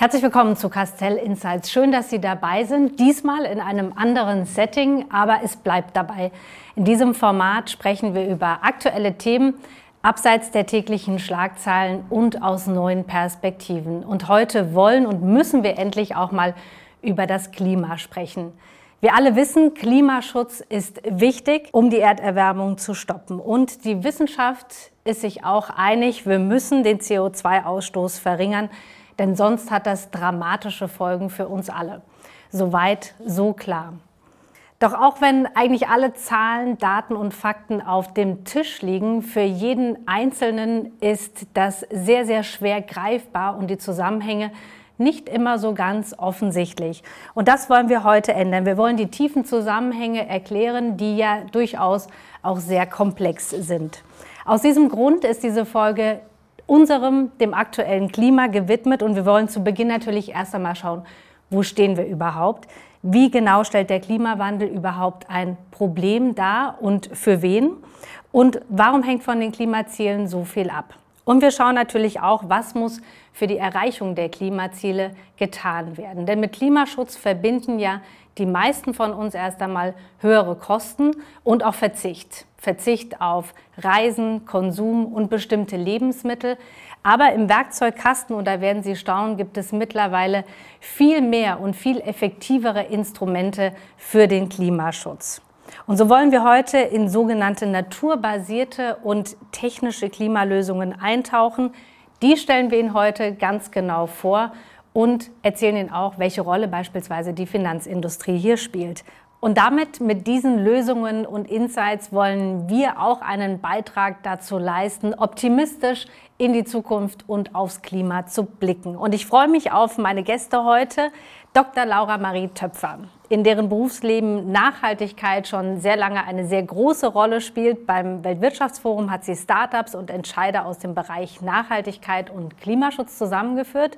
Herzlich willkommen zu Castell Insights. Schön, dass Sie dabei sind. Diesmal in einem anderen Setting, aber es bleibt dabei. In diesem Format sprechen wir über aktuelle Themen abseits der täglichen Schlagzeilen und aus neuen Perspektiven. Und heute wollen und müssen wir endlich auch mal über das Klima sprechen. Wir alle wissen, Klimaschutz ist wichtig, um die Erderwärmung zu stoppen. Und die Wissenschaft ist sich auch einig, wir müssen den CO2-Ausstoß verringern denn sonst hat das dramatische Folgen für uns alle. Soweit, so klar. Doch auch wenn eigentlich alle Zahlen, Daten und Fakten auf dem Tisch liegen, für jeden Einzelnen ist das sehr, sehr schwer greifbar und die Zusammenhänge nicht immer so ganz offensichtlich. Und das wollen wir heute ändern. Wir wollen die tiefen Zusammenhänge erklären, die ja durchaus auch sehr komplex sind. Aus diesem Grund ist diese Folge unserem, dem aktuellen Klima gewidmet. Und wir wollen zu Beginn natürlich erst einmal schauen, wo stehen wir überhaupt? Wie genau stellt der Klimawandel überhaupt ein Problem dar und für wen? Und warum hängt von den Klimazielen so viel ab? Und wir schauen natürlich auch, was muss für die Erreichung der Klimaziele getan werden. Denn mit Klimaschutz verbinden ja die meisten von uns erst einmal höhere Kosten und auch Verzicht. Verzicht auf Reisen, Konsum und bestimmte Lebensmittel. Aber im Werkzeugkasten, und da werden Sie staunen, gibt es mittlerweile viel mehr und viel effektivere Instrumente für den Klimaschutz. Und so wollen wir heute in sogenannte naturbasierte und technische Klimalösungen eintauchen. Die stellen wir Ihnen heute ganz genau vor und erzählen Ihnen auch, welche Rolle beispielsweise die Finanzindustrie hier spielt. Und damit, mit diesen Lösungen und Insights wollen wir auch einen Beitrag dazu leisten, optimistisch in die Zukunft und aufs Klima zu blicken. Und ich freue mich auf meine Gäste heute, Dr. Laura Marie Töpfer, in deren Berufsleben Nachhaltigkeit schon sehr lange eine sehr große Rolle spielt. Beim Weltwirtschaftsforum hat sie Startups und Entscheider aus dem Bereich Nachhaltigkeit und Klimaschutz zusammengeführt.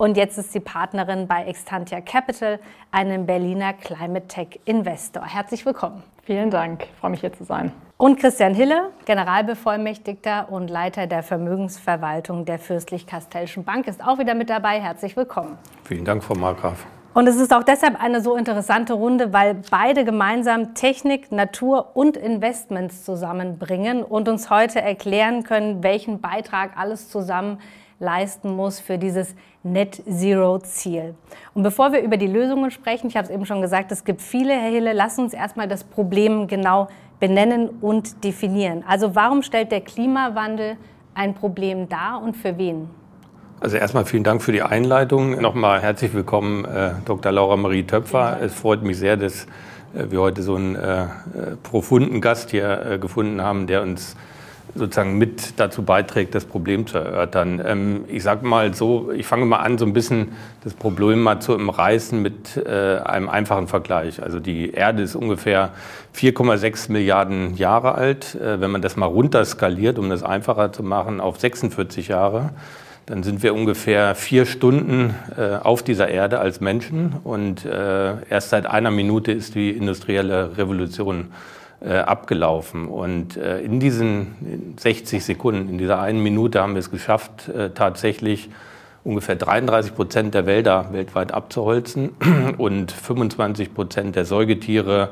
Und jetzt ist sie Partnerin bei Extantia Capital, einem Berliner Climate Tech Investor. Herzlich willkommen. Vielen Dank, ich freue mich hier zu sein. Und Christian Hille, Generalbevollmächtigter und Leiter der Vermögensverwaltung der Fürstlich-Kastellschen Bank, ist auch wieder mit dabei. Herzlich willkommen. Vielen Dank, Frau Markgraf. Und es ist auch deshalb eine so interessante Runde, weil beide gemeinsam Technik, Natur und Investments zusammenbringen und uns heute erklären können, welchen Beitrag alles zusammen leisten muss für dieses Net Zero Ziel. Und bevor wir über die Lösungen sprechen, ich habe es eben schon gesagt, es gibt viele, Herr Hille, lass uns erstmal das Problem genau benennen und definieren. Also warum stellt der Klimawandel ein Problem dar und für wen? Also erstmal vielen Dank für die Einleitung. Nochmal herzlich willkommen, äh, Dr. Laura Marie Töpfer. Es freut mich sehr, dass äh, wir heute so einen äh, profunden Gast hier äh, gefunden haben, der uns sozusagen mit dazu beiträgt, das Problem zu erörtern. Ähm, ich sage mal so, ich fange mal an, so ein bisschen das Problem mal zu umreißen mit äh, einem einfachen Vergleich. Also die Erde ist ungefähr 4,6 Milliarden Jahre alt. Äh, wenn man das mal runterskaliert, um das einfacher zu machen, auf 46 Jahre, dann sind wir ungefähr vier Stunden äh, auf dieser Erde als Menschen und äh, erst seit einer Minute ist die industrielle Revolution äh, abgelaufen. Und äh, in diesen 60 Sekunden, in dieser einen Minute haben wir es geschafft, äh, tatsächlich ungefähr 33 Prozent der Wälder weltweit abzuholzen und 25 Prozent der Säugetiere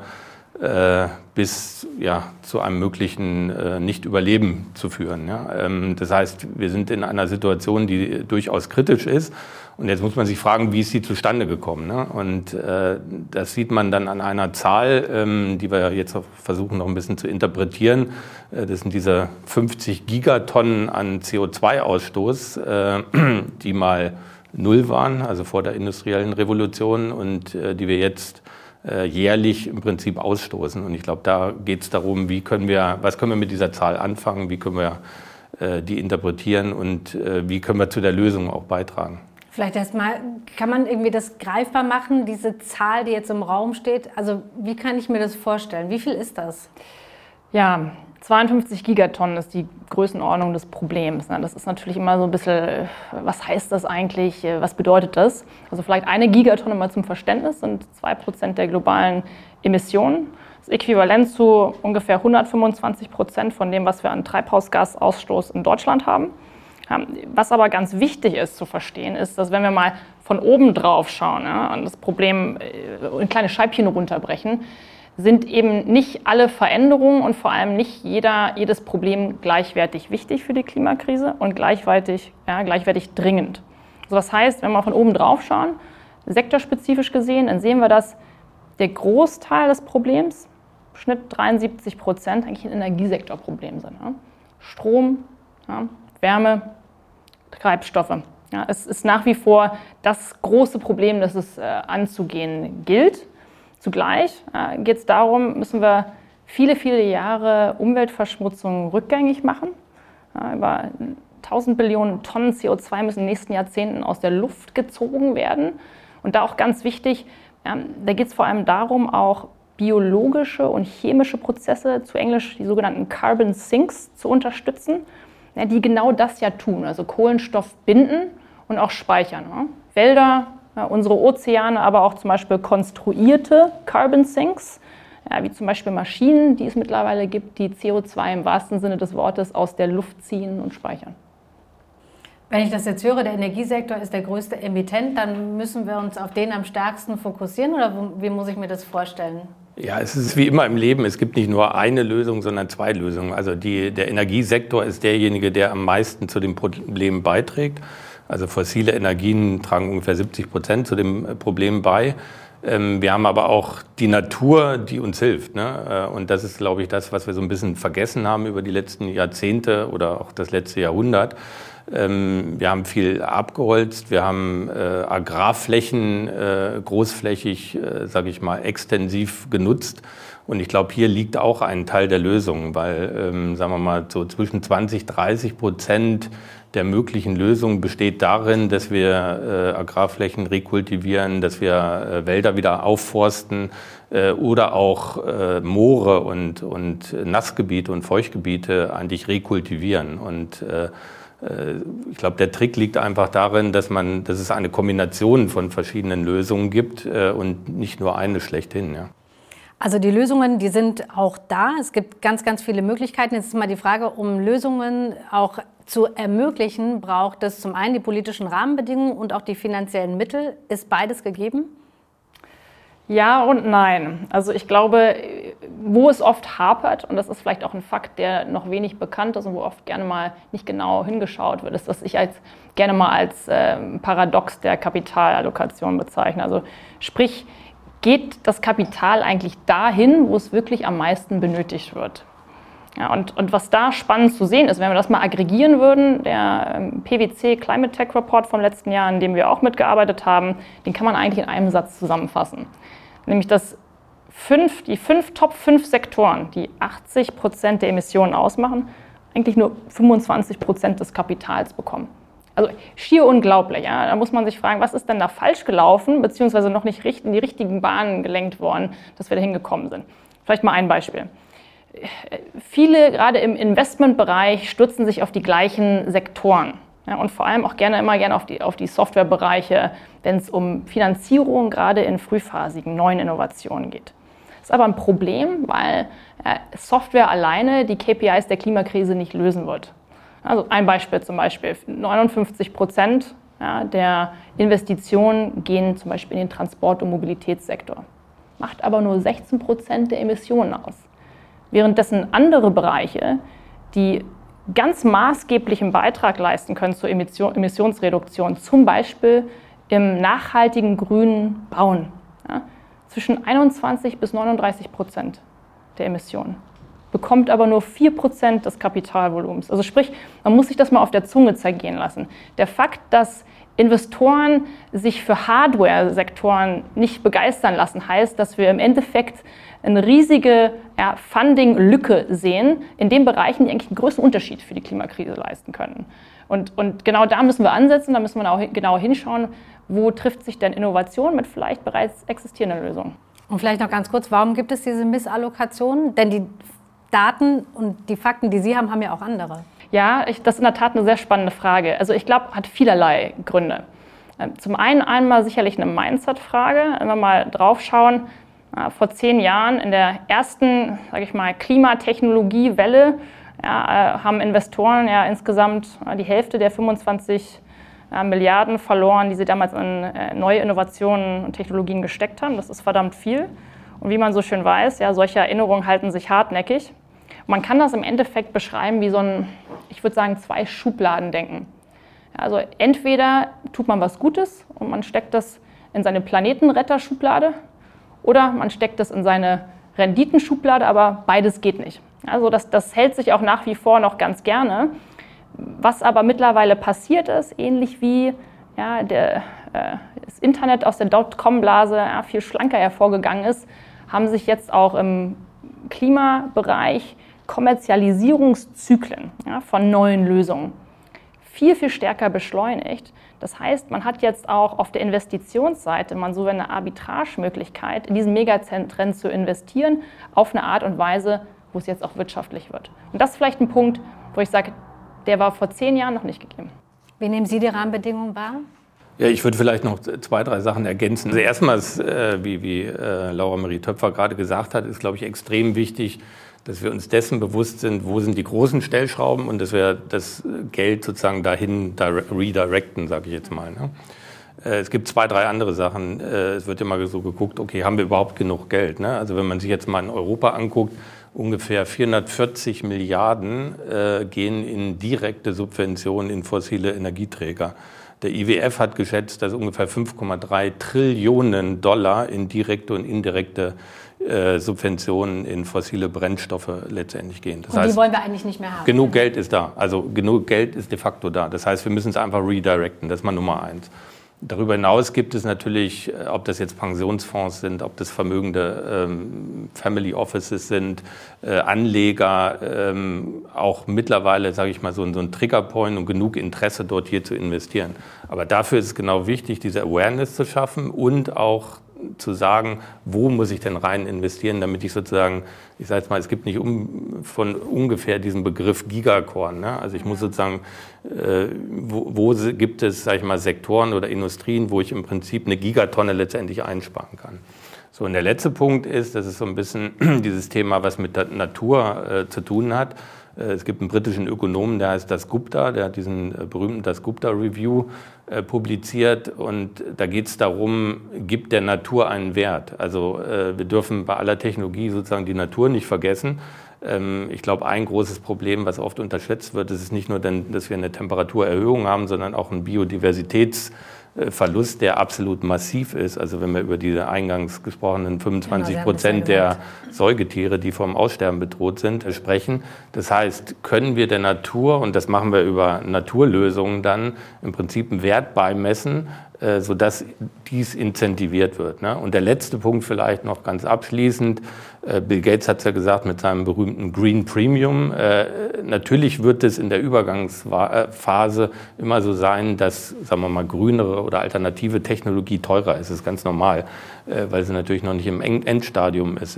äh, bis ja, zu einem möglichen äh, Nicht-Überleben zu führen. Ähm, das heißt, wir sind in einer Situation, die durchaus kritisch ist. Und jetzt muss man sich fragen, wie ist sie zustande gekommen? Ne? Und äh, das sieht man dann an einer Zahl, ähm, die wir jetzt versuchen noch ein bisschen zu interpretieren. Äh, das sind diese 50 Gigatonnen an CO2-Ausstoß, äh, die mal null waren, also vor der industriellen Revolution und äh, die wir jetzt äh, jährlich im Prinzip ausstoßen. Und ich glaube, da geht es darum, wie können wir, was können wir mit dieser Zahl anfangen, wie können wir äh, die interpretieren und äh, wie können wir zu der Lösung auch beitragen. Vielleicht erstmal, kann man irgendwie das greifbar machen, diese Zahl, die jetzt im Raum steht? Also wie kann ich mir das vorstellen? Wie viel ist das? Ja, 52 Gigatonnen ist die Größenordnung des Problems. Ne? Das ist natürlich immer so ein bisschen, was heißt das eigentlich, was bedeutet das? Also vielleicht eine Gigatonne mal zum Verständnis sind 2% der globalen Emissionen. Das ist äquivalent zu ungefähr 125 Prozent von dem, was wir an Treibhausgasausstoß in Deutschland haben. Was aber ganz wichtig ist zu verstehen, ist, dass wenn wir mal von oben drauf schauen ja, und das Problem äh, in kleine Scheibchen runterbrechen, sind eben nicht alle Veränderungen und vor allem nicht jeder, jedes Problem gleichwertig wichtig für die Klimakrise und gleichwertig, ja, gleichwertig dringend. Also das heißt, wenn wir von oben drauf schauen, sektorspezifisch gesehen, dann sehen wir, dass der Großteil des Problems, Schnitt 73 Prozent, eigentlich ein Energiesektorproblem sind. Ja. Strom, Wärme, Treibstoffe. Ja, es ist nach wie vor das große Problem, das es äh, anzugehen gilt. Zugleich äh, geht es darum, müssen wir viele, viele Jahre Umweltverschmutzung rückgängig machen. Ja, über 1000 Billionen Tonnen CO2 müssen in den nächsten Jahrzehnten aus der Luft gezogen werden. Und da auch ganz wichtig, ja, da geht es vor allem darum, auch biologische und chemische Prozesse, zu Englisch die sogenannten Carbon Sinks, zu unterstützen, ja, die genau das ja tun, also Kohlenstoff binden und auch speichern. Ja. Wälder, unsere Ozeane, aber auch zum Beispiel konstruierte Carbon Sinks, wie zum Beispiel Maschinen, die es mittlerweile gibt, die CO2 im wahrsten Sinne des Wortes aus der Luft ziehen und speichern. Wenn ich das jetzt höre, der Energiesektor ist der größte Emittent, dann müssen wir uns auf den am stärksten fokussieren oder wie muss ich mir das vorstellen? Ja, es ist wie immer im Leben, es gibt nicht nur eine Lösung, sondern zwei Lösungen. Also die, der Energiesektor ist derjenige, der am meisten zu dem Problem beiträgt. Also fossile Energien tragen ungefähr 70 Prozent zu dem Problem bei. Ähm, wir haben aber auch die Natur, die uns hilft. Ne? Äh, und das ist, glaube ich, das, was wir so ein bisschen vergessen haben über die letzten Jahrzehnte oder auch das letzte Jahrhundert. Ähm, wir haben viel abgeholzt, wir haben äh, Agrarflächen äh, großflächig, sage ich mal, extensiv genutzt. Und ich glaube, hier liegt auch ein Teil der Lösung, weil, ähm, sagen wir mal, so zwischen 20, 30 Prozent der möglichen Lösung besteht darin, dass wir äh, Agrarflächen rekultivieren, dass wir äh, Wälder wieder aufforsten äh, oder auch äh, Moore und, und Nassgebiete und Feuchtgebiete eigentlich rekultivieren. Und äh, äh, ich glaube, der Trick liegt einfach darin, dass, man, dass es eine Kombination von verschiedenen Lösungen gibt und nicht nur eine schlechthin. Ja. Also die Lösungen, die sind auch da. Es gibt ganz, ganz viele Möglichkeiten. Jetzt ist mal die Frage, um Lösungen auch zu ermöglichen, braucht es zum einen die politischen Rahmenbedingungen und auch die finanziellen Mittel. Ist beides gegeben? Ja und nein. Also ich glaube, wo es oft hapert, und das ist vielleicht auch ein Fakt, der noch wenig bekannt ist und wo oft gerne mal nicht genau hingeschaut wird, ist, was ich als, gerne mal als äh, Paradox der Kapitalallokation bezeichne. Also sprich, geht das Kapital eigentlich dahin, wo es wirklich am meisten benötigt wird? Ja, und, und was da spannend zu sehen ist, wenn wir das mal aggregieren würden, der ähm, PwC Climate Tech Report vom letzten Jahr, in dem wir auch mitgearbeitet haben, den kann man eigentlich in einem Satz zusammenfassen. Nämlich, dass fünf, die fünf Top 5 Sektoren, die 80 Prozent der Emissionen ausmachen, eigentlich nur 25 Prozent des Kapitals bekommen. Also schier unglaublich. Ja? Da muss man sich fragen, was ist denn da falsch gelaufen, beziehungsweise noch nicht in die richtigen Bahnen gelenkt worden, dass wir da hingekommen sind. Vielleicht mal ein Beispiel. Viele, gerade im Investmentbereich, stürzen sich auf die gleichen Sektoren. Ja, und vor allem auch gerne immer gerne auf die, auf die Softwarebereiche, wenn es um Finanzierung gerade in frühphasigen neuen Innovationen geht. Das ist aber ein Problem, weil äh, Software alleine die KPIs der Klimakrise nicht lösen wird. Also ein Beispiel zum Beispiel, 59 Prozent ja, der Investitionen gehen zum Beispiel in den Transport- und Mobilitätssektor, macht aber nur 16 Prozent der Emissionen aus. Währenddessen andere Bereiche, die ganz maßgeblichen Beitrag leisten können zur Emissionsreduktion, zum Beispiel im nachhaltigen grünen Bauen. Ja, zwischen 21 bis 39 Prozent der Emissionen, bekommt aber nur 4 Prozent des Kapitalvolumens. Also sprich, man muss sich das mal auf der Zunge zergehen lassen. Der Fakt, dass Investoren sich für Hardware-Sektoren nicht begeistern lassen, heißt, dass wir im Endeffekt eine riesige ja, Funding-Lücke sehen in den Bereichen, die eigentlich einen größten Unterschied für die Klimakrise leisten können. Und, und genau da müssen wir ansetzen, da müssen wir auch genau hinschauen, wo trifft sich denn Innovation mit vielleicht bereits existierenden Lösungen. Und vielleicht noch ganz kurz, warum gibt es diese Missallokation? Denn die Daten und die Fakten, die Sie haben, haben ja auch andere. Ja, ich, das ist in der Tat eine sehr spannende Frage. Also ich glaube, hat vielerlei Gründe. Ähm, zum einen einmal sicherlich eine Mindset-Frage. Wenn wir mal drauf schauen, vor zehn Jahren in der ersten, sage ich mal, Klimatechnologiewelle ja, äh, haben Investoren ja insgesamt die Hälfte der 25 Milliarden verloren, die sie damals in neue Innovationen und Technologien gesteckt haben. Das ist verdammt viel. Und wie man so schön weiß, ja, solche Erinnerungen halten sich hartnäckig. Man kann das im Endeffekt beschreiben wie so ein, ich würde sagen, zwei Schubladen denken. Also entweder tut man was Gutes und man steckt das in seine Planetenretter-Schublade oder man steckt das in seine Renditenschublade, aber beides geht nicht. Also das, das hält sich auch nach wie vor noch ganz gerne. Was aber mittlerweile passiert ist, ähnlich wie ja, der, äh, das Internet aus der Dotcom-Blase ja, viel schlanker hervorgegangen ist, haben sich jetzt auch im Klimabereich Kommerzialisierungszyklen ja, von neuen Lösungen viel, viel stärker beschleunigt. Das heißt, man hat jetzt auch auf der Investitionsseite man so eine Arbitragemöglichkeit, in diesen Megatrend zu investieren, auf eine Art und Weise, wo es jetzt auch wirtschaftlich wird. Und das ist vielleicht ein Punkt, wo ich sage, der war vor zehn Jahren noch nicht gegeben. Wie nehmen Sie die Rahmenbedingungen wahr? Ja, ich würde vielleicht noch zwei, drei Sachen ergänzen. Also erstmal, äh, wie, wie äh, Laura Marie Töpfer gerade gesagt hat, ist, glaube ich, extrem wichtig, dass wir uns dessen bewusst sind, wo sind die großen Stellschrauben und dass wir das Geld sozusagen dahin redirecten, sage ich jetzt mal. Ne? Äh, es gibt zwei, drei andere Sachen. Äh, es wird immer so geguckt, okay, haben wir überhaupt genug Geld? Ne? Also wenn man sich jetzt mal in Europa anguckt, ungefähr 440 Milliarden äh, gehen in direkte Subventionen in fossile Energieträger. Der IWF hat geschätzt, dass ungefähr 5,3 Trillionen Dollar in direkte und indirekte äh, Subventionen in fossile Brennstoffe letztendlich gehen. Das und die heißt, wollen wir eigentlich nicht mehr haben. Genug Geld ist da. Also genug Geld ist de facto da. Das heißt, wir müssen es einfach redirecten. Das ist mal Nummer eins. Darüber hinaus gibt es natürlich, äh, ob das jetzt Pensionsfonds sind, ob das vermögende ähm, Family Offices sind, äh, Anleger, ähm, auch mittlerweile, sage ich mal, so, so ein Triggerpoint und genug Interesse dort hier zu investieren. Aber dafür ist es genau wichtig, diese Awareness zu schaffen und auch zu sagen, wo muss ich denn rein investieren, damit ich sozusagen, ich sage jetzt mal, es gibt nicht um, von ungefähr diesen Begriff Gigakorn. Ne? Also ich muss sozusagen, äh, wo, wo, gibt es, sage ich mal, Sektoren oder Industrien, wo ich im Prinzip eine Gigatonne letztendlich einsparen kann. So, und der letzte Punkt ist, das ist so ein bisschen dieses Thema, was mit der Natur äh, zu tun hat. Äh, es gibt einen britischen Ökonomen, der heißt Das Gupta, der hat diesen äh, berühmten Das Gupta Review äh, publiziert und da geht es darum, gibt der Natur einen Wert? Also wir dürfen bei aller Technologie sozusagen die Natur nicht vergessen. Ähm, ich glaube, ein großes Problem, was oft unterschätzt wird, ist nicht nur, dass wir eine Temperaturerhöhung haben, sondern auch ein Biodiversitäts- Verlust, der absolut massiv ist. Also wenn wir über diese eingangs gesprochenen 25 genau, Prozent der Säugetiere, die vom Aussterben bedroht sind, sprechen. Das heißt, können wir der Natur, und das machen wir über Naturlösungen dann, im Prinzip einen Wert beimessen, äh, sodass dies incentiviert wird. Ne? Und der letzte Punkt vielleicht noch ganz abschließend. Äh, Bill Gates hat es ja gesagt mit seinem berühmten Green Premium. Äh, natürlich wird es in der Übergangsphase immer so sein, dass, sagen wir mal, grünere oder alternative Technologie teurer ist. Das ist ganz normal, weil sie natürlich noch nicht im Endstadium ist.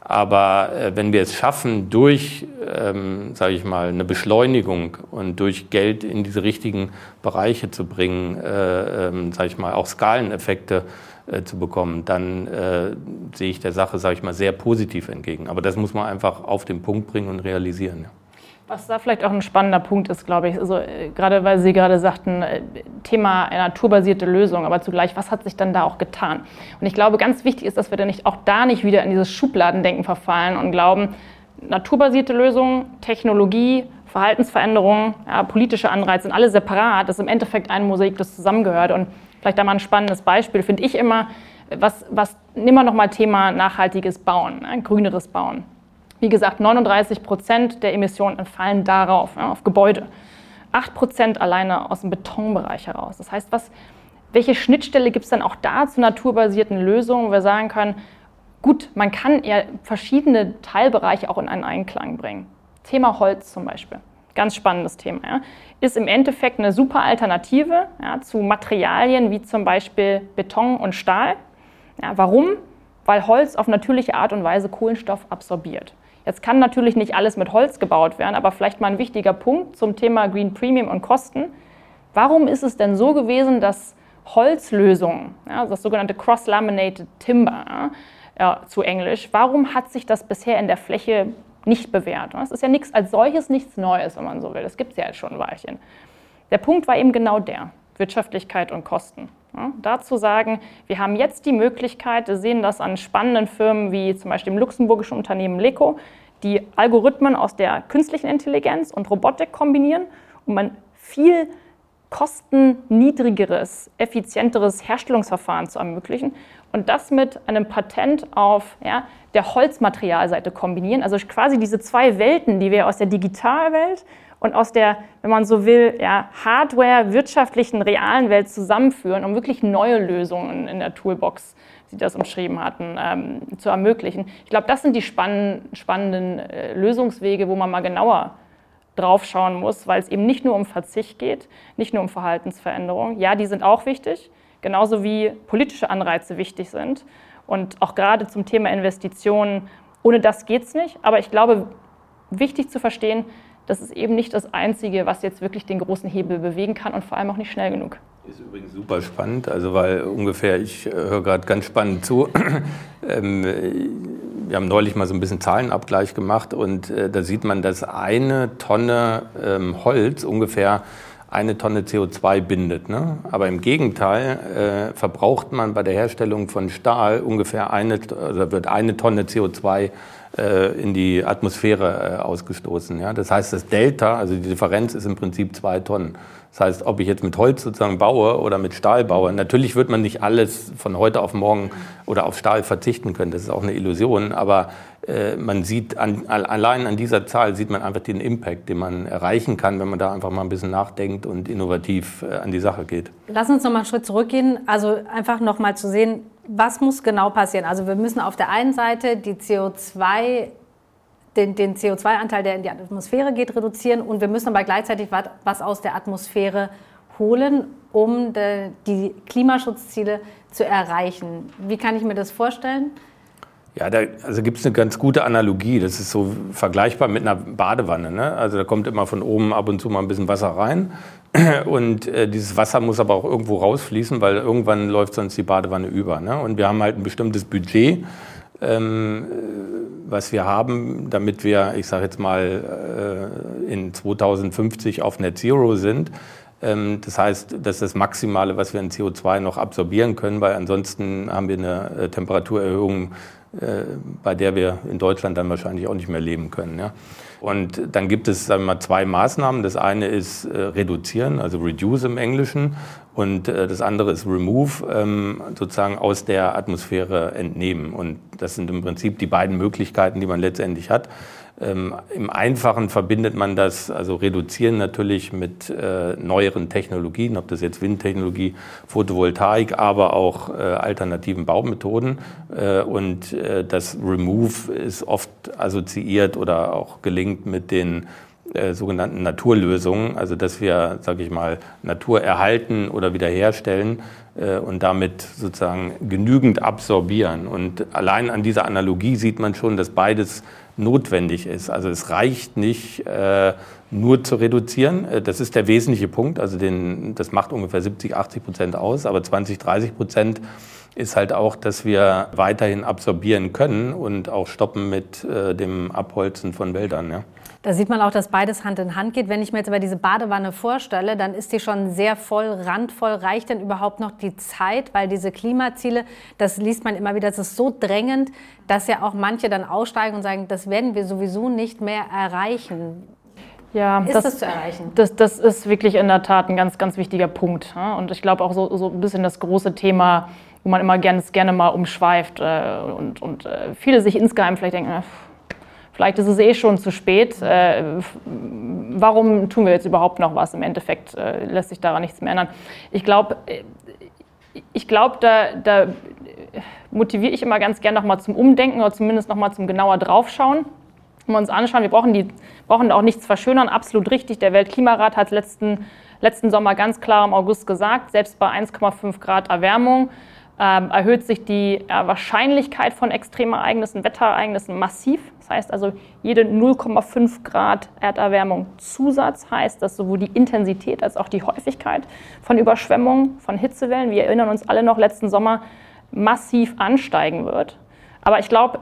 Aber äh, wenn wir es schaffen, durch, ähm, sage ich mal, eine Beschleunigung und durch Geld in diese richtigen Bereiche zu bringen, äh, ähm, sage ich mal, auch Skaleneffekte äh, zu bekommen, dann äh, sehe ich der Sache, sage ich mal, sehr positiv entgegen. Aber das muss man einfach auf den Punkt bringen und realisieren. Ja. Was da vielleicht auch ein spannender Punkt ist, glaube ich, also, äh, gerade weil Sie gerade sagten, äh, Thema naturbasierte Lösung, aber zugleich, was hat sich dann da auch getan? Und ich glaube, ganz wichtig ist, dass wir dann nicht auch da nicht wieder in dieses Schubladendenken verfallen und glauben, naturbasierte Lösungen, Technologie, Verhaltensveränderungen, ja, politische Anreize sind alle separat. Das ist im Endeffekt ein Mosaik, das zusammengehört. Und vielleicht da mal ein spannendes Beispiel, finde ich immer, was, was immer noch mal Thema nachhaltiges Bauen, ein grüneres Bauen. Wie gesagt, 39 Prozent der Emissionen entfallen darauf, ja, auf Gebäude. 8 Prozent alleine aus dem Betonbereich heraus. Das heißt, was, welche Schnittstelle gibt es dann auch da zu naturbasierten Lösungen, wo wir sagen können, gut, man kann ja verschiedene Teilbereiche auch in einen Einklang bringen. Thema Holz zum Beispiel, ganz spannendes Thema, ja, ist im Endeffekt eine super Alternative ja, zu Materialien wie zum Beispiel Beton und Stahl. Ja, warum? Weil Holz auf natürliche Art und Weise Kohlenstoff absorbiert. Jetzt kann natürlich nicht alles mit Holz gebaut werden, aber vielleicht mal ein wichtiger Punkt zum Thema Green Premium und Kosten. Warum ist es denn so gewesen, dass Holzlösungen, ja, das sogenannte Cross-Laminated Timber ja, zu Englisch, warum hat sich das bisher in der Fläche nicht bewährt. Es ist ja nichts als solches nichts Neues, wenn man so will. Das gibt es ja jetzt schon ein Weilchen. Der Punkt war eben genau der, Wirtschaftlichkeit und Kosten. Ja, dazu sagen, wir haben jetzt die Möglichkeit, wir sehen das an spannenden Firmen wie zum Beispiel dem luxemburgischen Unternehmen Leco, die Algorithmen aus der künstlichen Intelligenz und Robotik kombinieren, um ein viel kostenniedrigeres, effizienteres Herstellungsverfahren zu ermöglichen und das mit einem Patent auf ja, der Holzmaterialseite kombinieren. Also quasi diese zwei Welten, die wir aus der Digitalwelt und aus der, wenn man so will, ja, Hardware, wirtschaftlichen, realen Welt zusammenführen, um wirklich neue Lösungen in der Toolbox, Sie das umschrieben hatten, ähm, zu ermöglichen. Ich glaube, das sind die spannenden, spannenden äh, Lösungswege, wo man mal genauer draufschauen muss, weil es eben nicht nur um Verzicht geht, nicht nur um Verhaltensveränderung. Ja, die sind auch wichtig, genauso wie politische Anreize wichtig sind. Und auch gerade zum Thema Investitionen, ohne das geht es nicht. Aber ich glaube, wichtig zu verstehen, das ist eben nicht das Einzige, was jetzt wirklich den großen Hebel bewegen kann und vor allem auch nicht schnell genug. Ist übrigens super spannend, also weil ungefähr, ich äh, höre gerade ganz spannend zu. ähm, wir haben neulich mal so ein bisschen Zahlenabgleich gemacht und äh, da sieht man, dass eine Tonne ähm, Holz ungefähr eine Tonne CO2 bindet. Ne? Aber im Gegenteil äh, verbraucht man bei der Herstellung von Stahl ungefähr eine, oder wird eine Tonne CO2 äh, in die Atmosphäre äh, ausgestoßen. Ja? Das heißt, das Delta, also die Differenz ist im Prinzip zwei Tonnen. Das heißt, ob ich jetzt mit Holz sozusagen baue oder mit Stahl baue, natürlich wird man nicht alles von heute auf morgen oder auf Stahl verzichten können. Das ist auch eine Illusion. Aber äh, man sieht an, allein an dieser Zahl sieht man einfach den Impact, den man erreichen kann, wenn man da einfach mal ein bisschen nachdenkt und innovativ äh, an die Sache geht. Lass uns noch mal einen Schritt zurückgehen. Also einfach noch mal zu sehen, was muss genau passieren. Also wir müssen auf der einen Seite die CO2 den, den CO2-Anteil, der in die Atmosphäre geht, reduzieren und wir müssen aber gleichzeitig was aus der Atmosphäre holen, um de, die Klimaschutzziele zu erreichen. Wie kann ich mir das vorstellen? Ja, da also gibt es eine ganz gute Analogie. Das ist so vergleichbar mit einer Badewanne. Ne? Also da kommt immer von oben ab und zu mal ein bisschen Wasser rein. Und äh, dieses Wasser muss aber auch irgendwo rausfließen, weil irgendwann läuft sonst die Badewanne über. Ne? Und wir haben halt ein bestimmtes Budget. Ähm, was wir haben, damit wir, ich sage jetzt mal, äh, in 2050 auf Net Zero sind. Ähm, das heißt, das ist das Maximale, was wir in CO2 noch absorbieren können, weil ansonsten haben wir eine äh, Temperaturerhöhung, äh, bei der wir in Deutschland dann wahrscheinlich auch nicht mehr leben können. Und dann gibt es sagen wir mal, zwei Maßnahmen. Das eine ist reduzieren, also reduce im Englischen. Und äh, das andere ist Remove, ähm, sozusagen aus der Atmosphäre entnehmen. Und das sind im Prinzip die beiden Möglichkeiten, die man letztendlich hat. Ähm, Im Einfachen verbindet man das, also reduzieren natürlich mit äh, neueren Technologien, ob das jetzt Windtechnologie, Photovoltaik, aber auch äh, alternativen Baumethoden. Äh, und äh, das Remove ist oft assoziiert oder auch gelingt mit den äh, sogenannten Naturlösungen, also dass wir, sage ich mal, Natur erhalten oder wiederherstellen äh, und damit sozusagen genügend absorbieren. Und allein an dieser Analogie sieht man schon, dass beides notwendig ist. Also es reicht nicht äh, nur zu reduzieren. Äh, das ist der wesentliche Punkt. Also den, das macht ungefähr 70, 80 Prozent aus, aber 20, 30 Prozent ist halt auch, dass wir weiterhin absorbieren können und auch stoppen mit äh, dem Abholzen von Wäldern. Ja. Da sieht man auch, dass beides Hand in Hand geht. Wenn ich mir jetzt aber diese Badewanne vorstelle, dann ist die schon sehr voll, randvoll. Reicht denn überhaupt noch die Zeit? Weil diese Klimaziele, das liest man immer wieder, das ist so drängend, dass ja auch manche dann aussteigen und sagen, das werden wir sowieso nicht mehr erreichen. Ja, ist das, das, zu erreichen? Das, das ist wirklich in der Tat ein ganz, ganz wichtiger Punkt. Und ich glaube auch so, so ein bisschen das große Thema, wo man immer gerne, gerne mal umschweift äh, und, und äh, viele sich insgeheim vielleicht denken, Vielleicht ist es eh schon zu spät. Äh, warum tun wir jetzt überhaupt noch was? Im Endeffekt äh, lässt sich daran nichts mehr ändern. Ich glaube, äh, ich glaube, da, da motiviere ich immer ganz gern nochmal zum Umdenken oder zumindest nochmal zum genauer draufschauen. Wenn wir uns anschauen, wir brauchen, die, brauchen auch nichts verschönern, absolut richtig. Der Weltklimarat hat letzten, letzten Sommer ganz klar im August gesagt, selbst bei 1,5 Grad Erwärmung ähm, erhöht sich die äh, Wahrscheinlichkeit von Extremereignissen, Wetterereignissen massiv. Das heißt also, jede 0,5 Grad Erderwärmung Zusatz heißt, dass sowohl die Intensität als auch die Häufigkeit von Überschwemmungen, von Hitzewellen, wir erinnern uns alle noch letzten Sommer, massiv ansteigen wird. Aber ich glaube,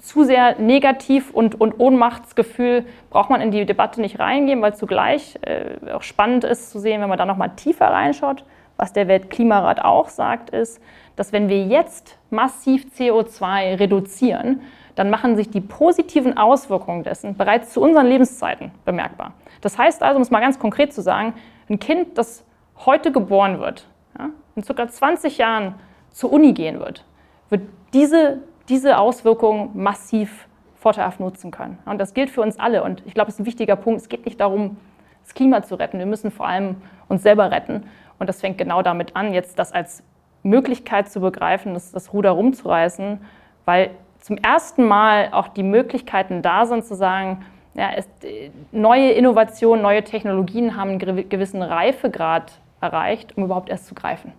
zu sehr negativ und, und Ohnmachtsgefühl braucht man in die Debatte nicht reingehen, weil zugleich äh, auch spannend ist zu sehen, wenn man da nochmal tiefer reinschaut, was der Weltklimarat auch sagt, ist, dass wenn wir jetzt massiv CO2 reduzieren, dann machen sich die positiven Auswirkungen dessen bereits zu unseren Lebenszeiten bemerkbar. Das heißt also, um es mal ganz konkret zu sagen, ein Kind, das heute geboren wird, ja, in ca. 20 Jahren zur Uni gehen wird, wird diese, diese Auswirkungen massiv vorteilhaft nutzen können. Und das gilt für uns alle. Und ich glaube, das ist ein wichtiger Punkt. Es geht nicht darum, das Klima zu retten. Wir müssen vor allem uns selber retten. Und das fängt genau damit an, jetzt das als Möglichkeit zu begreifen, das, das Ruder rumzureißen, weil zum ersten Mal auch die Möglichkeiten da sind, zu sagen, ja, es, neue Innovationen, neue Technologien haben einen gewissen Reifegrad erreicht, um überhaupt erst zu greifen.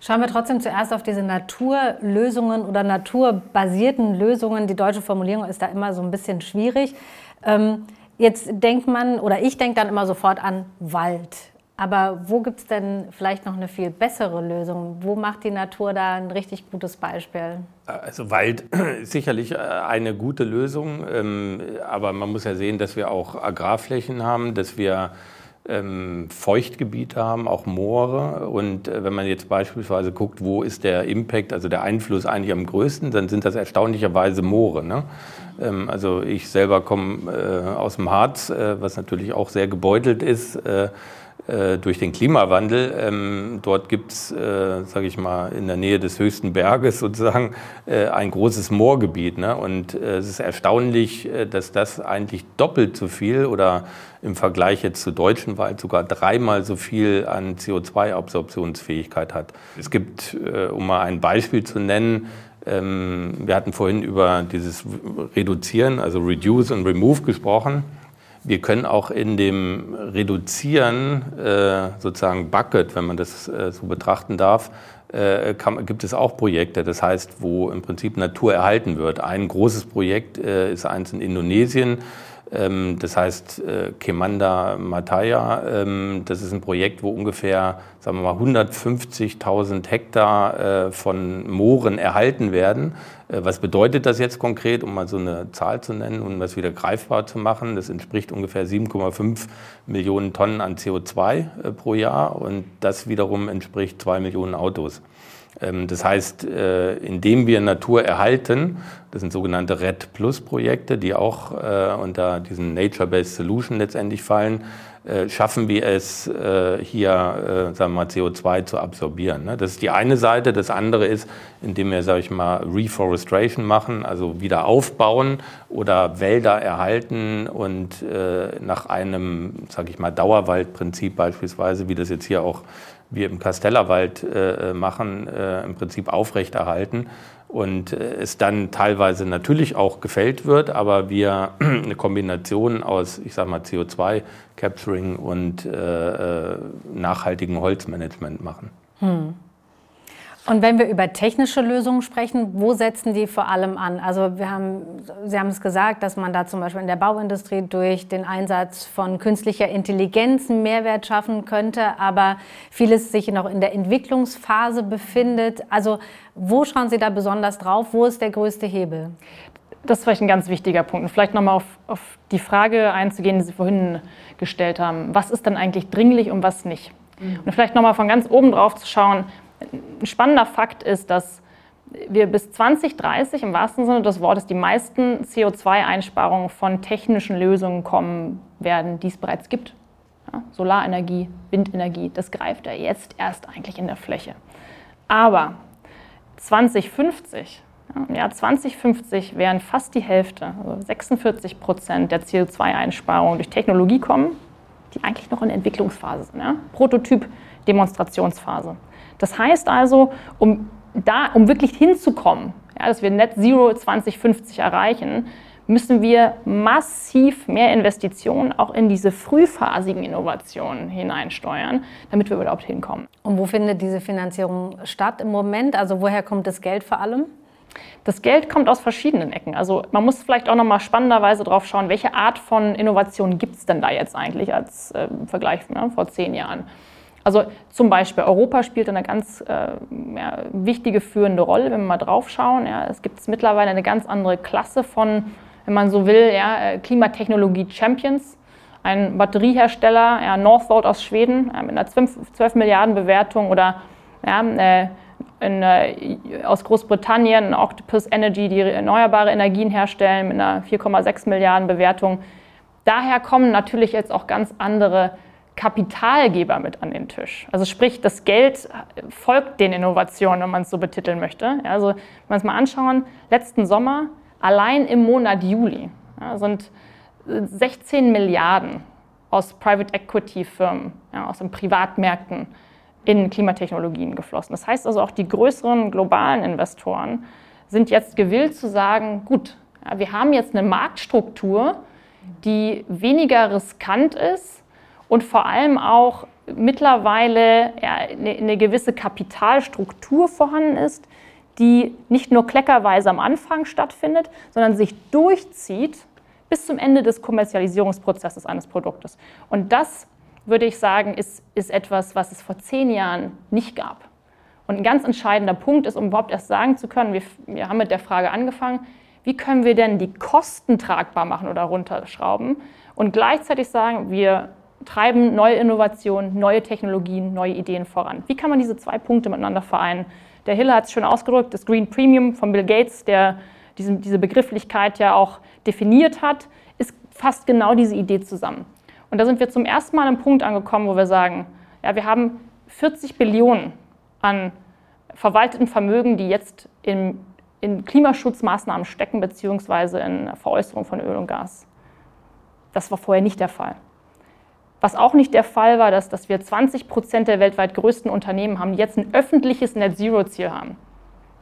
Schauen wir trotzdem zuerst auf diese Naturlösungen oder naturbasierten Lösungen. Die deutsche Formulierung ist da immer so ein bisschen schwierig. Ähm, jetzt denkt man, oder ich denke dann immer sofort an Wald. Aber wo gibt es denn vielleicht noch eine viel bessere Lösung? Wo macht die Natur da ein richtig gutes Beispiel? Also Wald ist sicherlich äh, eine gute Lösung, ähm, aber man muss ja sehen, dass wir auch Agrarflächen haben, dass wir ähm, Feuchtgebiete haben, auch Moore. Und äh, wenn man jetzt beispielsweise guckt, wo ist der Impact, also der Einfluss eigentlich am größten, dann sind das erstaunlicherweise Moore. Ne? Ähm, also ich selber komme äh, aus dem Harz, was natürlich auch sehr gebeutelt ist durch den Klimawandel. Ähm, dort gibt es, äh, sage ich mal, in der Nähe des höchsten Berges sozusagen äh, ein großes Moorgebiet. Ne? Und äh, es ist erstaunlich, äh, dass das eigentlich doppelt so viel oder im Vergleich jetzt zu deutschen Wald sogar dreimal so viel an CO2-Absorptionsfähigkeit hat. Es gibt, äh, um mal ein Beispiel zu nennen, ähm, wir hatten vorhin über dieses Reduzieren, also Reduce und Remove gesprochen. Wir können auch in dem Reduzieren, äh, sozusagen Bucket, wenn man das äh, so betrachten darf, äh, kann, gibt es auch Projekte, das heißt, wo im Prinzip Natur erhalten wird. Ein großes Projekt äh, ist eins in Indonesien, ähm, das heißt äh, Kemanda Mataya. Ähm, das ist ein Projekt, wo ungefähr sagen wir mal 150.000 Hektar äh, von Mooren erhalten werden. Äh, was bedeutet das jetzt konkret, um mal so eine Zahl zu nennen und um das wieder greifbar zu machen? Das entspricht ungefähr 7,5 Millionen Tonnen an CO2 pro Jahr und das wiederum entspricht zwei Millionen Autos. Ähm, das heißt, äh, indem wir Natur erhalten, das sind sogenannte RED Plus Projekte, die auch äh, unter diesen Nature-Based Solution letztendlich fallen, äh, schaffen wir es, hier sagen wir mal, CO2 zu absorbieren. Ne? Das ist die eine Seite. Das andere ist, indem wir, sage ich mal, Reforestation machen, also wieder aufbauen oder Wälder erhalten und nach einem, sage ich mal, Dauerwaldprinzip beispielsweise, wie das jetzt hier auch wir im Kastellerwald äh, machen, äh, im Prinzip aufrechterhalten und äh, es dann teilweise natürlich auch gefällt wird, aber wir eine Kombination aus, ich sage mal, CO2-Capturing und äh, äh, nachhaltigem Holzmanagement machen. Hm. Und wenn wir über technische Lösungen sprechen, wo setzen die vor allem an? Also wir haben, Sie haben es gesagt, dass man da zum Beispiel in der Bauindustrie durch den Einsatz von künstlicher Intelligenz einen Mehrwert schaffen könnte, aber vieles sich noch in der Entwicklungsphase befindet. Also wo schauen Sie da besonders drauf? Wo ist der größte Hebel? Das ist vielleicht ein ganz wichtiger Punkt. Und vielleicht nochmal auf, auf die Frage einzugehen, die Sie vorhin gestellt haben. Was ist dann eigentlich dringlich und was nicht? Mhm. Und vielleicht nochmal von ganz oben drauf zu schauen, ein spannender Fakt ist, dass wir bis 2030 im wahrsten Sinne des Wortes die meisten CO2-Einsparungen von technischen Lösungen kommen werden, die es bereits gibt. Ja, Solarenergie, Windenergie, das greift ja jetzt erst eigentlich in der Fläche. Aber 2050, ja, im Jahr 2050 werden fast die Hälfte, also 46 Prozent der CO2-Einsparungen durch Technologie kommen, die eigentlich noch in der Entwicklungsphase sind. Ja? Prototyp, Demonstrationsphase. Das heißt also, um, da, um wirklich hinzukommen, ja, dass wir Net Zero 2050 erreichen, müssen wir massiv mehr Investitionen auch in diese frühphasigen Innovationen hineinsteuern, damit wir überhaupt hinkommen. Und wo findet diese Finanzierung statt im Moment? Also woher kommt das Geld vor allem? Das Geld kommt aus verschiedenen Ecken. Also man muss vielleicht auch noch mal spannenderweise drauf schauen, welche Art von Innovation gibt es denn da jetzt eigentlich als äh, Vergleich ne, vor zehn Jahren. Also zum Beispiel Europa spielt eine ganz äh, ja, wichtige führende Rolle, wenn wir mal drauf schauen. Ja. Es gibt mittlerweile eine ganz andere Klasse von, wenn man so will, ja, äh, Klimatechnologie-Champions. Ein Batteriehersteller, ja, Northvolt aus Schweden, mit einer 12, 12 Milliarden Bewertung oder äh, in, äh, aus Großbritannien, Octopus Energy, die erneuerbare Energien herstellen, mit einer 4,6 Milliarden Bewertung. Daher kommen natürlich jetzt auch ganz andere Kapitalgeber mit an den Tisch. Also sprich, das Geld folgt den Innovationen, wenn man es so betiteln möchte. Ja, also wenn wir uns mal anschauen, letzten Sommer allein im Monat Juli ja, sind 16 Milliarden aus Private Equity Firmen, ja, aus den Privatmärkten in Klimatechnologien geflossen. Das heißt also auch die größeren globalen Investoren sind jetzt gewillt zu sagen, gut, wir haben jetzt eine Marktstruktur, die weniger riskant ist und vor allem auch mittlerweile eine, eine gewisse Kapitalstruktur vorhanden ist, die nicht nur kleckerweise am Anfang stattfindet, sondern sich durchzieht bis zum Ende des Kommerzialisierungsprozesses eines Produktes. Und das, würde ich sagen, ist, ist etwas, was es vor zehn Jahren nicht gab. Und ein ganz entscheidender Punkt ist, um überhaupt erst sagen zu können, wir, wir haben mit der Frage angefangen, wie können wir denn die Kosten tragbar machen oder runterschrauben und gleichzeitig sagen, wir treiben neue Innovationen, neue Technologien, neue Ideen voran. Wie kann man diese zwei Punkte miteinander vereinen? Der Hiller hat es schon ausgedrückt, das Green Premium von Bill Gates, der diese, diese Begrifflichkeit ja auch definiert hat, ist fast genau diese Idee zusammen. Und da sind wir zum ersten Mal an einem Punkt angekommen, wo wir sagen, ja, wir haben 40 Billionen an verwalteten Vermögen, die jetzt in, in Klimaschutzmaßnahmen stecken, beziehungsweise in Veräußerung von Öl und Gas. Das war vorher nicht der Fall. Was auch nicht der Fall war, dass, dass wir 20 Prozent der weltweit größten Unternehmen haben, die jetzt ein öffentliches Net-Zero-Ziel haben.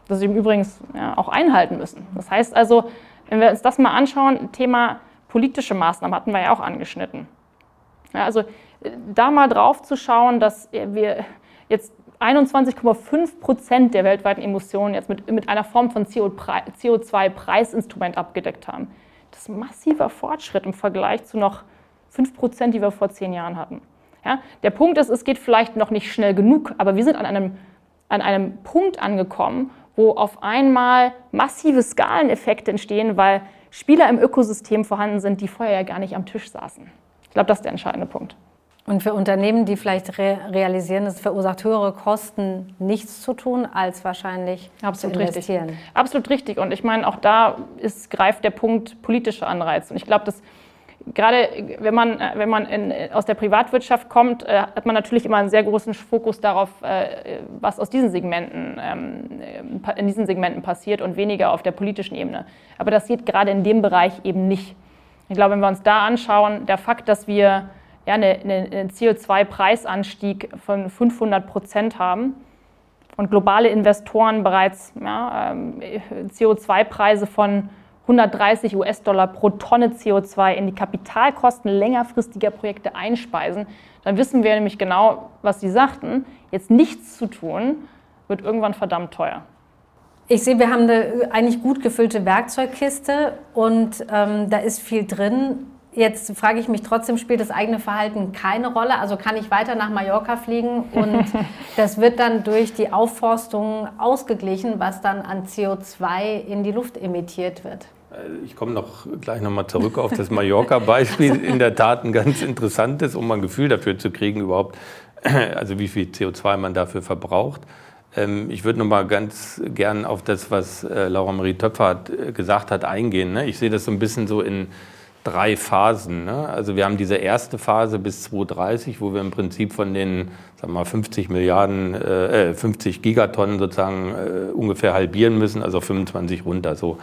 Das sie übrigens ja, auch einhalten müssen. Das heißt also, wenn wir uns das mal anschauen, Thema politische Maßnahmen hatten wir ja auch angeschnitten. Ja, also da mal drauf zu schauen, dass wir jetzt 21,5 Prozent der weltweiten Emissionen jetzt mit, mit einer Form von CO2-Preisinstrument abgedeckt haben. Das ist ein massiver Fortschritt im Vergleich zu noch 5 Prozent, die wir vor zehn Jahren hatten. Ja, der Punkt ist, es geht vielleicht noch nicht schnell genug, aber wir sind an einem, an einem Punkt angekommen, wo auf einmal massive Skaleneffekte entstehen, weil Spieler im Ökosystem vorhanden sind, die vorher ja gar nicht am Tisch saßen. Ich glaube, das ist der entscheidende Punkt. Und für Unternehmen, die vielleicht re realisieren, es verursacht höhere Kosten, nichts zu tun, als wahrscheinlich Absolut zu investieren. Richtig. Absolut richtig. Und ich meine, auch da ist, greift der Punkt politischer Anreiz. Und ich glaube, dass gerade wenn man, wenn man in, aus der Privatwirtschaft kommt, äh, hat man natürlich immer einen sehr großen Fokus darauf, äh, was aus diesen Segmenten, ähm, in diesen Segmenten passiert und weniger auf der politischen Ebene. Aber das geht gerade in dem Bereich eben nicht. Ich glaube, wenn wir uns da anschauen, der Fakt, dass wir ja, einen eine CO2-Preisanstieg von 500 Prozent haben und globale Investoren bereits ja, ähm, CO2-Preise von 130 US-Dollar pro Tonne CO2 in die Kapitalkosten längerfristiger Projekte einspeisen, dann wissen wir nämlich genau, was Sie sagten. Jetzt nichts zu tun, wird irgendwann verdammt teuer. Ich sehe, wir haben eine eigentlich gut gefüllte Werkzeugkiste und ähm, da ist viel drin. Jetzt frage ich mich trotzdem, spielt das eigene Verhalten keine Rolle? Also kann ich weiter nach Mallorca fliegen und das wird dann durch die Aufforstung ausgeglichen, was dann an CO2 in die Luft emittiert wird? Äh, ich komme noch gleich nochmal zurück auf das Mallorca-Beispiel. In der Tat ein ganz interessantes, um ein Gefühl dafür zu kriegen, überhaupt, also wie viel CO2 man dafür verbraucht. Ähm, ich würde nochmal ganz gern auf das, was äh, Laura Marie Töpfer äh, gesagt hat, eingehen. Ne? Ich sehe das so ein bisschen so in drei Phasen. Ne? Also wir haben diese erste Phase bis 2030, wo wir im Prinzip von den sagen wir mal, 50 Milliarden, äh, 50 Gigatonnen sozusagen äh, ungefähr halbieren müssen, also 25 runter. So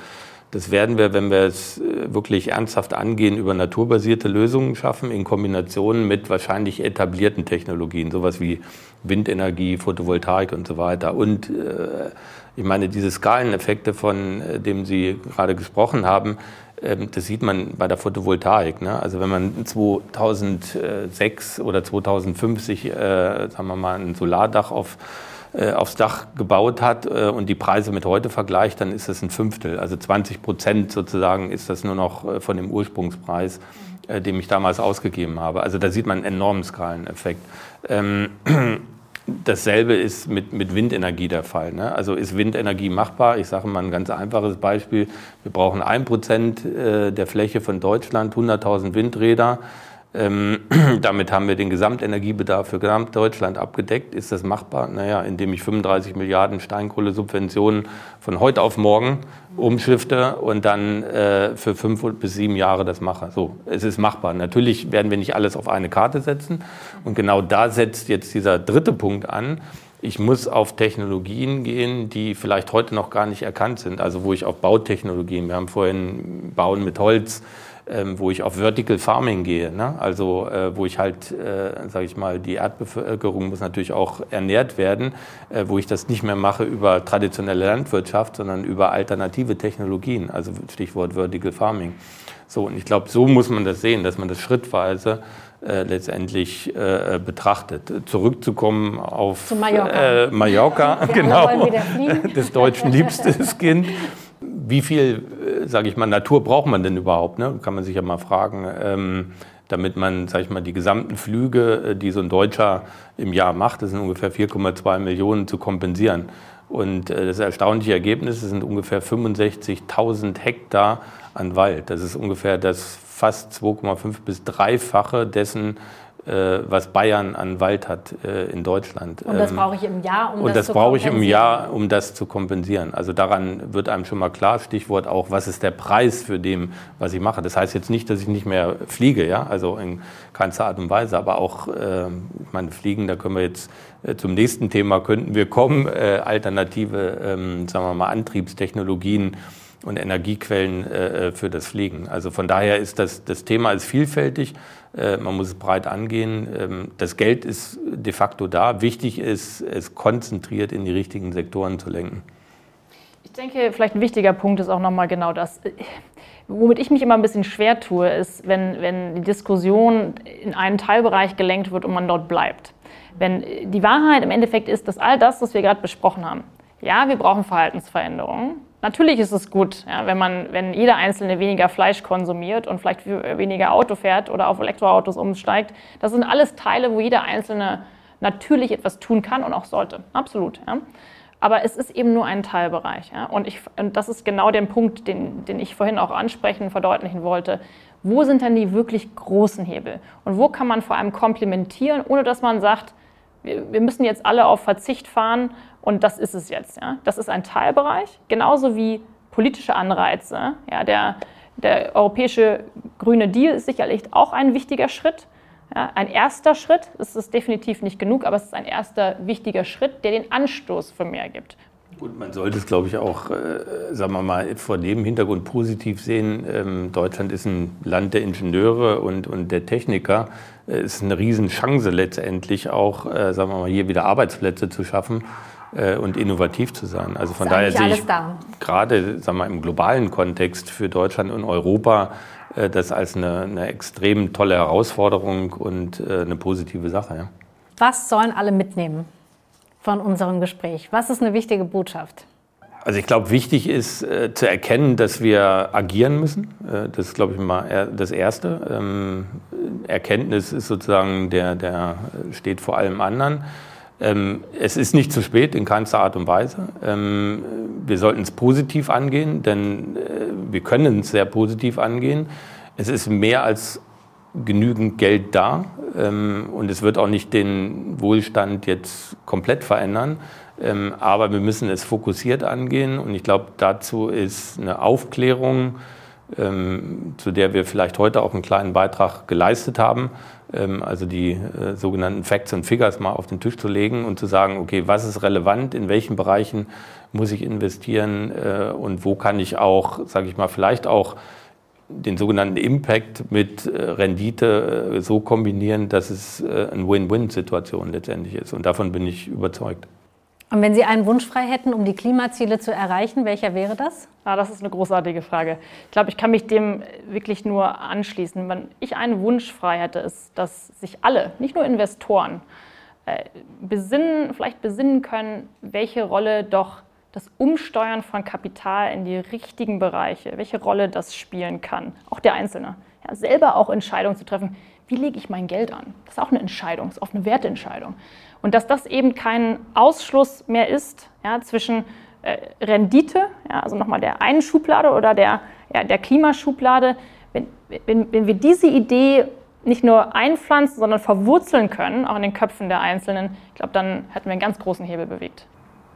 das werden wir, wenn wir es äh, wirklich ernsthaft angehen, über naturbasierte Lösungen schaffen, in Kombination mit wahrscheinlich etablierten Technologien, sowas wie Windenergie, Photovoltaik und so weiter. Und äh, ich meine, diese Skaleneffekte, von äh, denen Sie gerade gesprochen haben, äh, das sieht man bei der Photovoltaik. Ne? Also wenn man 2006 oder 2050, äh, sagen wir mal, ein Solardach auf aufs Dach gebaut hat äh, und die Preise mit heute vergleicht, dann ist das ein Fünftel. Also 20 Prozent sozusagen ist das nur noch äh, von dem Ursprungspreis. äh, den ich damals ausgegeben habe. Also da sieht man einen enormen Skaleneffekt. Ähm, Dasselbe ist mit, mit Windenergie der Fall. Ne? Also ist Windenergie machbar? Ich sage mal ein ganz einfaches Beispiel. Wir brauchen ein Prozent äh, der Fläche von Deutschland, 100.000 Windräder. Ähm, damit haben wir den Gesamtenergiebedarf für Gesamtdeutschland abgedeckt. Ist das machbar? Naja, indem ich 35 Milliarden Steinkohlesubventionen von heute auf morgen umschifte und dann äh, für fünf bis sieben Jahre das mache. So, es ist machbar. Natürlich werden wir nicht alles auf eine Karte setzen. Und genau da setzt jetzt dieser dritte Punkt an. Ich muss auf Technologien gehen, die vielleicht heute noch gar nicht erkannt sind. Also wo ich auf Bautechnologien, wir haben vorhin Bauen mit Holz, ähm, wo ich auf Vertical Farming gehe. Ne? Also äh, wo ich halt, äh, sage ich mal, die Erdbevölkerung muss natürlich auch ernährt werden, äh, wo ich das nicht mehr mache über traditionelle Landwirtschaft, sondern über alternative Technologien, also Stichwort Vertical Farming. So, und ich glaube, so muss man das sehen, dass man das schrittweise äh, letztendlich äh, betrachtet. Zurückzukommen auf Mallorca, äh, Mallorca genau, des deutschen liebstes Kind wie viel, äh, sage ich mal, Natur braucht man denn überhaupt? Ne? Kann man sich ja mal fragen, ähm, damit man, sage ich mal, die gesamten Flüge, äh, die so ein Deutscher im Jahr macht, das sind ungefähr 4,2 Millionen, zu kompensieren. Und äh, das erstaunliche Ergebnis sind ungefähr 65.000 Hektar an Wald. Das ist ungefähr das fast 2,5 bis dreifache dessen, was Bayern an Wald hat äh, in Deutschland. Und das ähm, brauche ich im Jahr, um und das, das brauche ich im Jahr, um das zu kompensieren. Also daran wird einem schon mal klar, Stichwort auch, was ist der Preis für dem, was ich mache. Das heißt jetzt nicht, dass ich nicht mehr fliege, ja, also in keinster Art und Weise, aber auch, äh, ich meine, Fliegen, da können wir jetzt äh, zum nächsten Thema könnten wir kommen, äh, alternative, ähm, sagen wir mal, Antriebstechnologien und Energiequellen äh, für das Fliegen. Also von daher ist das, das Thema ist vielfältig. Äh, man muss es breit angehen. Ähm, das Geld ist de facto da. Wichtig ist, es konzentriert in die richtigen Sektoren zu lenken. Ich denke, vielleicht ein wichtiger Punkt ist auch nochmal genau das. Womit ich mich immer ein bisschen schwer tue, ist, wenn, wenn die Diskussion in einen Teilbereich gelenkt wird und man dort bleibt. Wenn die Wahrheit im Endeffekt ist, dass all das, was wir gerade besprochen haben, ja, wir brauchen Verhaltensveränderungen, Natürlich ist es gut, ja, wenn, man, wenn jeder Einzelne weniger Fleisch konsumiert und vielleicht weniger Auto fährt oder auf Elektroautos umsteigt. Das sind alles Teile, wo jeder Einzelne natürlich etwas tun kann und auch sollte. Absolut. Ja. Aber es ist eben nur ein Teilbereich. Ja. Und, ich, und das ist genau der Punkt, den, den ich vorhin auch ansprechen, verdeutlichen wollte. Wo sind denn die wirklich großen Hebel? Und wo kann man vor allem komplementieren, ohne dass man sagt, wir, wir müssen jetzt alle auf Verzicht fahren und das ist es jetzt. Ja. Das ist ein Teilbereich, genauso wie politische Anreize. Ja. Der, der europäische grüne Deal ist sicherlich auch ein wichtiger Schritt. Ja, ein erster Schritt, es ist definitiv nicht genug, aber es ist ein erster wichtiger Schritt, der den Anstoß für mehr gibt. Gut, man sollte es, glaube ich, auch, äh, sagen wir mal, vor dem Hintergrund positiv sehen. Ähm, Deutschland ist ein Land der Ingenieure und, und der Techniker. Es äh, ist eine Riesenchance letztendlich auch, äh, sagen wir mal, hier wieder Arbeitsplätze zu schaffen äh, und innovativ zu sein. Also von daher sehe ich gerade sagen wir, im globalen Kontext für Deutschland und Europa äh, das als eine, eine, extrem tolle Herausforderung und äh, eine positive Sache. Ja. Was sollen alle mitnehmen von unserem Gespräch? Was ist eine wichtige Botschaft? Also ich glaube, wichtig ist äh, zu erkennen, dass wir agieren müssen. Äh, das ist, glaube ich, mal das Erste. Ähm, Erkenntnis ist sozusagen der, der steht vor allem anderen. Ähm, es ist nicht zu spät in keinster Art und Weise. Ähm, wir sollten es positiv angehen, denn äh, wir können es sehr positiv angehen. Es ist mehr als genügend Geld da ähm, und es wird auch nicht den Wohlstand jetzt komplett verändern. aber wir müssen es fokussiert angehen und ich glaube, dazu ist eine Aufklärung, zu der wir vielleicht heute auch einen kleinen Beitrag geleistet haben, also die äh, sogenannten Facts und Figures mal auf den Tisch zu legen und zu sagen, okay, was ist relevant, in welchen Bereichen muss ich investieren äh, und wo kann ich auch, sage ich mal, vielleicht auch den sogenannten Impact mit äh, Rendite so kombinieren, dass es eine Win-Win-Situation letztendlich ist. Und davon bin ich überzeugt. Und wenn Sie einen Wunsch frei hätten, um die Klimaziele zu erreichen, welcher wäre das? Ah, das ist eine großartige Frage. Ich glaube, ich kann mich dem wirklich nur anschließen. Wenn ich einen Wunsch frei hätte, ist, dass sich alle, nicht nur Investoren, äh, besinnen, vielleicht besinnen können, welche Rolle doch das Umsteuern von Kapital in die richtigen Bereiche, welche Rolle das spielen kann, auch der Einzelne. Ja, selber auch Entscheidungen zu treffen, wie lege ich mein Geld an? Das ist auch eine Entscheidung, ist oft eine Wertentscheidung. Und dass das eben kein Ausschluss mehr ist ja, zwischen äh, Rendite, ja, also nochmal der einen Schublade oder der, ja, der Klimaschublade, wenn, wenn, wenn wir diese Idee nicht nur einpflanzen, sondern verwurzeln können, auch in den Köpfen der Einzelnen, ich glaube, dann hätten wir einen ganz großen Hebel bewegt.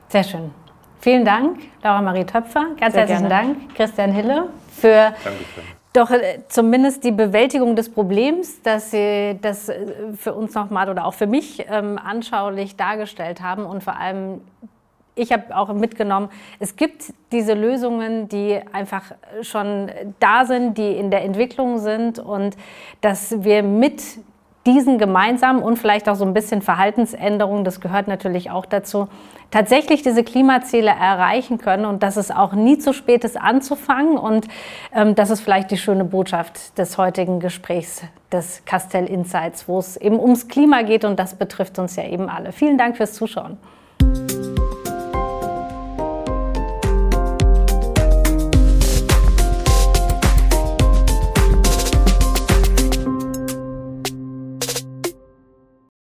Sehr schön. Vielen Dank, Laura Marie Töpfer. Ganz Sehr herzlichen gerne. Dank, Christian Hille, für Dankeschön. Doch äh, zumindest die Bewältigung des Problems, dass Sie das äh, für uns nochmal oder auch für mich ähm, anschaulich dargestellt haben. Und vor allem ich habe auch mitgenommen, es gibt diese Lösungen, die einfach schon da sind, die in der Entwicklung sind. Und dass wir mit diesen gemeinsam und vielleicht auch so ein bisschen Verhaltensänderungen, das gehört natürlich auch dazu, tatsächlich diese Klimaziele erreichen können und dass es auch nie zu spät ist anzufangen. Und ähm, das ist vielleicht die schöne Botschaft des heutigen Gesprächs des Castell Insights, wo es eben ums Klima geht und das betrifft uns ja eben alle. Vielen Dank fürs Zuschauen.